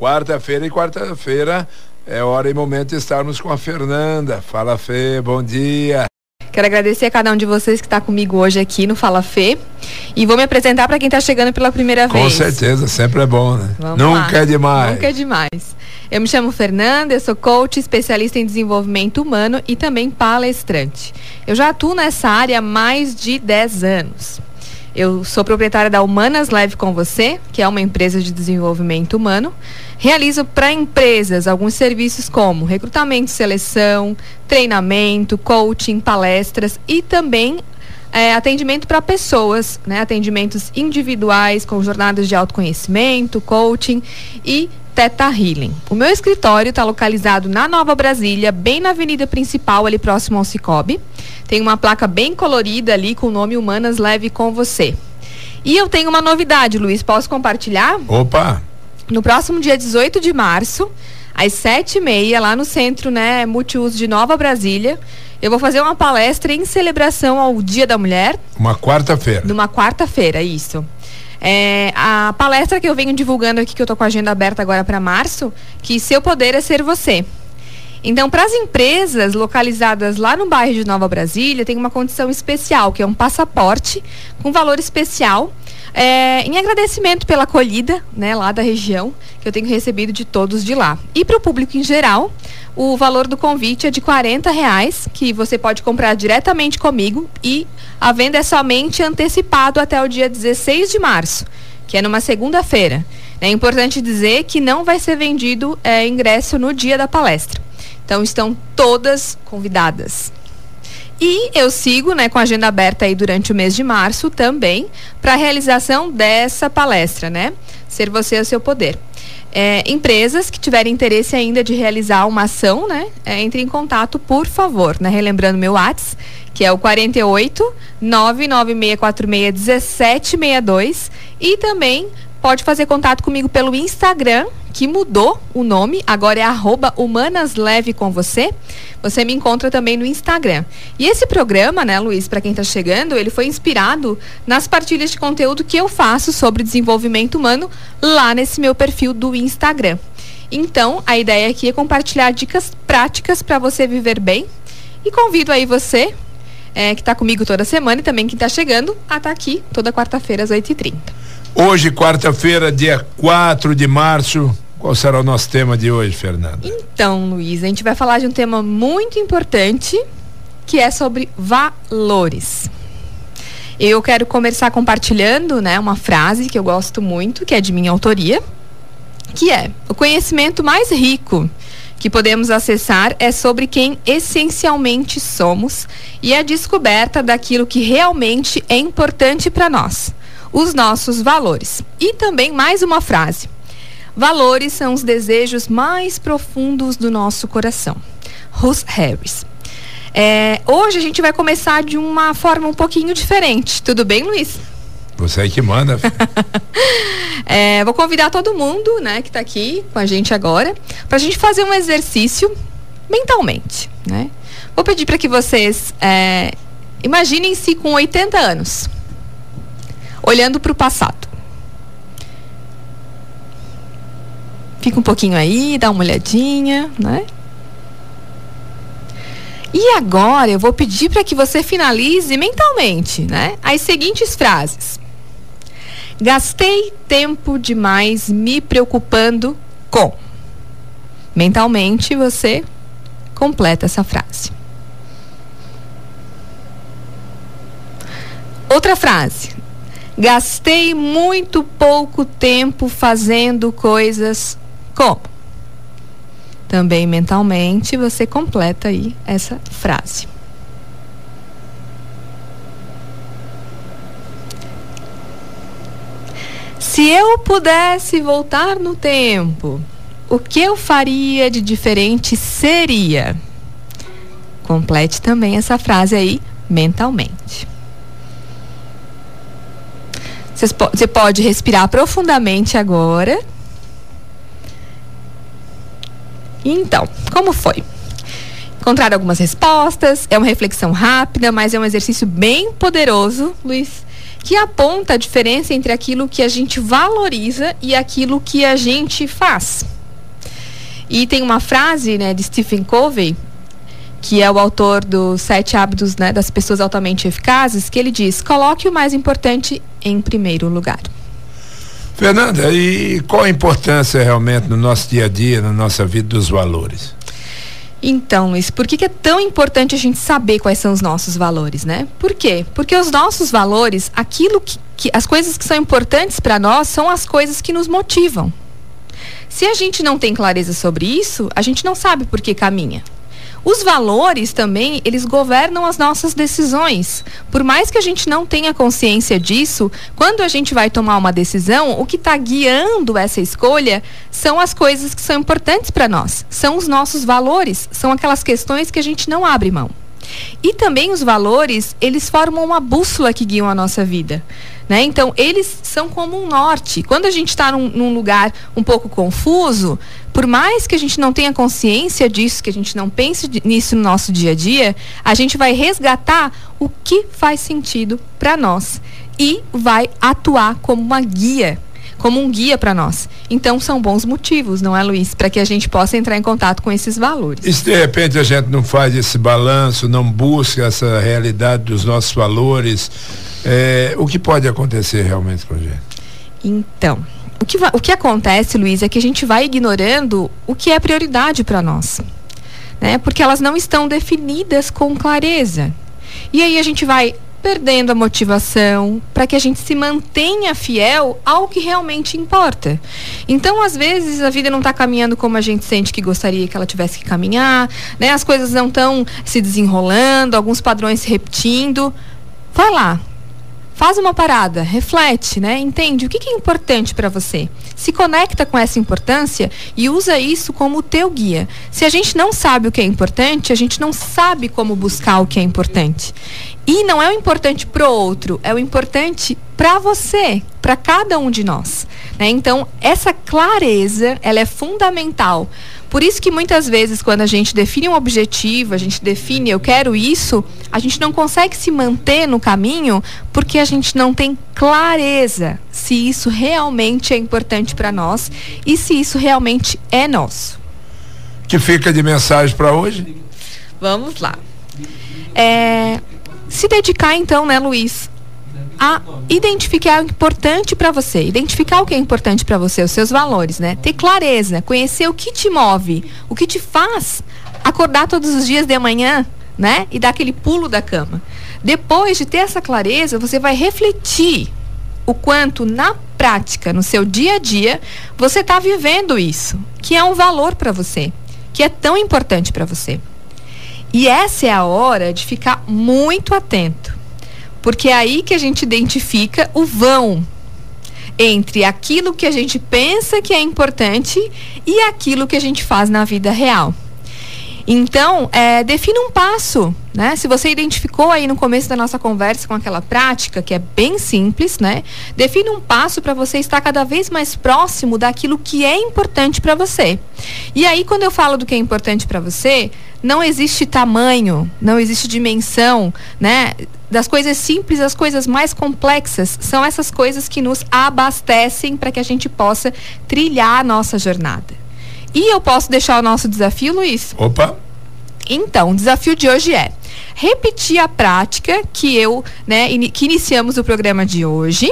quarta-feira e quarta-feira é hora e momento de estarmos com a Fernanda. Fala Fê, bom dia. Quero agradecer a cada um de vocês que está comigo hoje aqui no Fala Fê. E vou me apresentar para quem está chegando pela primeira com vez. Com certeza, sempre é bom, né? Vamos Nunca lá. é demais. Nunca é demais. Eu me chamo Fernanda, eu sou coach, especialista em desenvolvimento humano e também palestrante. Eu já atuo nessa área há mais de 10 anos. Eu sou proprietária da Humanas Leve com Você, que é uma empresa de desenvolvimento humano. Realizo para empresas alguns serviços como recrutamento, seleção, treinamento, coaching, palestras e também é, atendimento para pessoas, né? atendimentos individuais com jornadas de autoconhecimento, coaching e Teta Healing. O meu escritório está localizado na Nova Brasília, bem na avenida principal, ali próximo ao Cicobi. Tem uma placa bem colorida ali com o nome Humanas Leve com Você. E eu tenho uma novidade, Luiz, posso compartilhar? Opa! No próximo dia 18 de março, às sete e meia, lá no centro, né, multiuso de Nova Brasília, eu vou fazer uma palestra em celebração ao Dia da Mulher. Uma quarta-feira. Numa quarta-feira, isso. É, a palestra que eu venho divulgando aqui, que eu tô com a agenda aberta agora para março, que seu poder é ser você. Então, para as empresas localizadas lá no bairro de Nova Brasília, tem uma condição especial, que é um passaporte com valor especial, é, em agradecimento pela acolhida, né, lá da região, que eu tenho recebido de todos de lá. E para o público em geral, o valor do convite é de 40 reais, que você pode comprar diretamente comigo e a venda é somente antecipado até o dia 16 de março, que é numa segunda-feira. É importante dizer que não vai ser vendido é, ingresso no dia da palestra. Então estão todas convidadas. E eu sigo né, com a agenda aberta aí durante o mês de março também para a realização dessa palestra, né? Ser você o seu poder. É, empresas que tiverem interesse ainda de realizar uma ação, né? É, entre em contato, por favor, né? Relembrando meu WhatsApp, que é o 48 99646 1762 e também pode fazer contato comigo pelo Instagram, que mudou o nome, agora é arroba Humanas com você. Você me encontra também no Instagram. E esse programa, né, Luiz, para quem está chegando, ele foi inspirado nas partilhas de conteúdo que eu faço sobre desenvolvimento humano lá nesse meu perfil do Instagram. Então, a ideia aqui é compartilhar dicas práticas para você viver bem. E convido aí você, é, que está comigo toda semana e também que está chegando, a estar tá aqui toda quarta-feira às 8h30. Hoje, quarta-feira, dia 4 de março. Qual será o nosso tema de hoje, Fernanda? Então, Luiz, a gente vai falar de um tema muito importante, que é sobre valores. Eu quero começar compartilhando, né, uma frase que eu gosto muito, que é de minha autoria, que é: o conhecimento mais rico que podemos acessar é sobre quem essencialmente somos e a descoberta daquilo que realmente é importante para nós os nossos valores. E também mais uma frase. Valores são os desejos mais profundos do nosso coração. Russ Harris. É, hoje a gente vai começar de uma forma um pouquinho diferente. Tudo bem, Luiz? Você aí que manda. é, vou convidar todo mundo, né, que está aqui com a gente agora, para a gente fazer um exercício mentalmente, né? Vou pedir para que vocês é, imaginem-se com 80 anos olhando para o passado. Fica um pouquinho aí, dá uma olhadinha, né? E agora eu vou pedir para que você finalize mentalmente, né? As seguintes frases. Gastei tempo demais me preocupando com. Mentalmente você completa essa frase. Outra frase. Gastei muito pouco tempo fazendo coisas como? Também mentalmente você completa aí essa frase. Se eu pudesse voltar no tempo, o que eu faria de diferente seria? Complete também essa frase aí mentalmente. Você pode respirar profundamente agora. Então, como foi? Encontrar algumas respostas, é uma reflexão rápida, mas é um exercício bem poderoso, Luiz, que aponta a diferença entre aquilo que a gente valoriza e aquilo que a gente faz. E tem uma frase né, de Stephen Covey, que é o autor dos Sete Hábitos né, das Pessoas Altamente Eficazes, que ele diz: coloque o mais importante em primeiro lugar. Fernanda, e qual a importância realmente no nosso dia a dia, na nossa vida dos valores? Então, Luiz, por que, que, é tão importante a gente saber quais são os nossos valores, né? Por quê? Porque os nossos valores, aquilo que, que as coisas que são importantes para nós são as coisas que nos motivam. Se a gente não tem clareza sobre isso, a gente não sabe por que caminha. Os valores também, eles governam as nossas decisões. Por mais que a gente não tenha consciência disso, quando a gente vai tomar uma decisão, o que está guiando essa escolha são as coisas que são importantes para nós. São os nossos valores, são aquelas questões que a gente não abre mão. E também os valores, eles formam uma bússola que guiam a nossa vida. Né? Então, eles são como um norte. Quando a gente está num, num, lugar um pouco confuso, por mais que a gente não tenha consciência disso, que a gente não pense nisso no nosso dia a dia, a gente vai resgatar o que faz sentido para nós e vai atuar como uma guia como um guia para nós. Então são bons motivos, não é, Luiz, para que a gente possa entrar em contato com esses valores. E se de repente a gente não faz esse balanço, não busca essa realidade dos nossos valores, é, o que pode acontecer realmente com a gente? Então, o que, o que acontece, Luiz, é que a gente vai ignorando o que é prioridade para nós. Né? Porque elas não estão definidas com clareza. E aí a gente vai perdendo a motivação para que a gente se mantenha fiel ao que realmente importa. Então, às vezes, a vida não está caminhando como a gente sente que gostaria que ela tivesse que caminhar, né? As coisas não estão se desenrolando, alguns padrões se repetindo. Vai lá, faz uma parada, reflete, né? Entende o que, que é importante para você. Se conecta com essa importância e usa isso como o teu guia. Se a gente não sabe o que é importante, a gente não sabe como buscar o que é importante. E não é o importante para o outro, é o importante para você, para cada um de nós. Né? Então, essa clareza, ela é fundamental por isso que muitas vezes, quando a gente define um objetivo, a gente define eu quero isso, a gente não consegue se manter no caminho porque a gente não tem clareza se isso realmente é importante para nós e se isso realmente é nosso. Que fica de mensagem para hoje? Vamos lá. É, se dedicar então, né, Luiz, a identificar o importante para você, identificar o que é importante para você, os seus valores, né? Ter clareza, conhecer o que te move, o que te faz acordar todos os dias de manhã, né? E dar aquele pulo da cama. Depois de ter essa clareza, você vai refletir o quanto na prática, no seu dia a dia, você está vivendo isso, que é um valor para você, que é tão importante para você. E essa é a hora de ficar muito atento porque é aí que a gente identifica o vão entre aquilo que a gente pensa que é importante e aquilo que a gente faz na vida real. Então, é, defina um passo, né? Se você identificou aí no começo da nossa conversa com aquela prática, que é bem simples, né? Defina um passo para você estar cada vez mais próximo daquilo que é importante para você. E aí, quando eu falo do que é importante para você, não existe tamanho, não existe dimensão, né? Das coisas simples às coisas mais complexas, são essas coisas que nos abastecem para que a gente possa trilhar a nossa jornada. E eu posso deixar o nosso desafio, Luiz? Opa! Então, o desafio de hoje é repetir a prática que eu, né, in, que iniciamos o programa de hoje.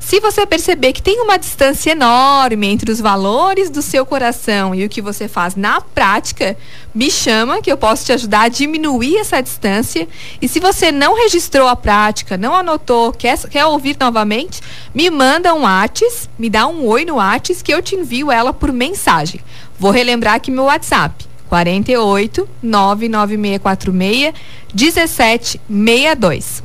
Se você perceber que tem uma distância enorme entre os valores do seu coração e o que você faz na prática, me chama que eu posso te ajudar a diminuir essa distância. E se você não registrou a prática, não anotou, quer, quer ouvir novamente, me manda um WhatsApp, me dá um oi no WhatsApp que eu te envio ela por mensagem. Vou relembrar aqui meu WhatsApp. 48 99646 1762.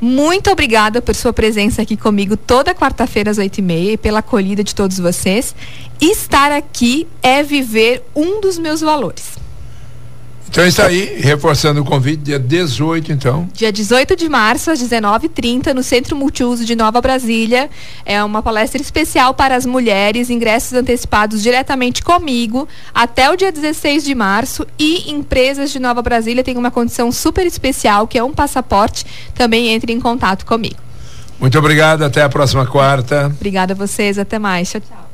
Muito obrigada por sua presença aqui comigo toda quarta-feira às oito e meia e pela acolhida de todos vocês. Estar aqui é viver um dos meus valores. Então isso aí, reforçando o convite, dia 18 então. Dia 18 de março, às 19h30, no Centro Multiuso de Nova Brasília. É uma palestra especial para as mulheres, ingressos antecipados diretamente comigo até o dia 16 de março. E empresas de Nova Brasília têm uma condição super especial, que é um passaporte. Também entre em contato comigo. Muito obrigado, até a próxima quarta. Obrigada a vocês, até mais. Tchau, tchau.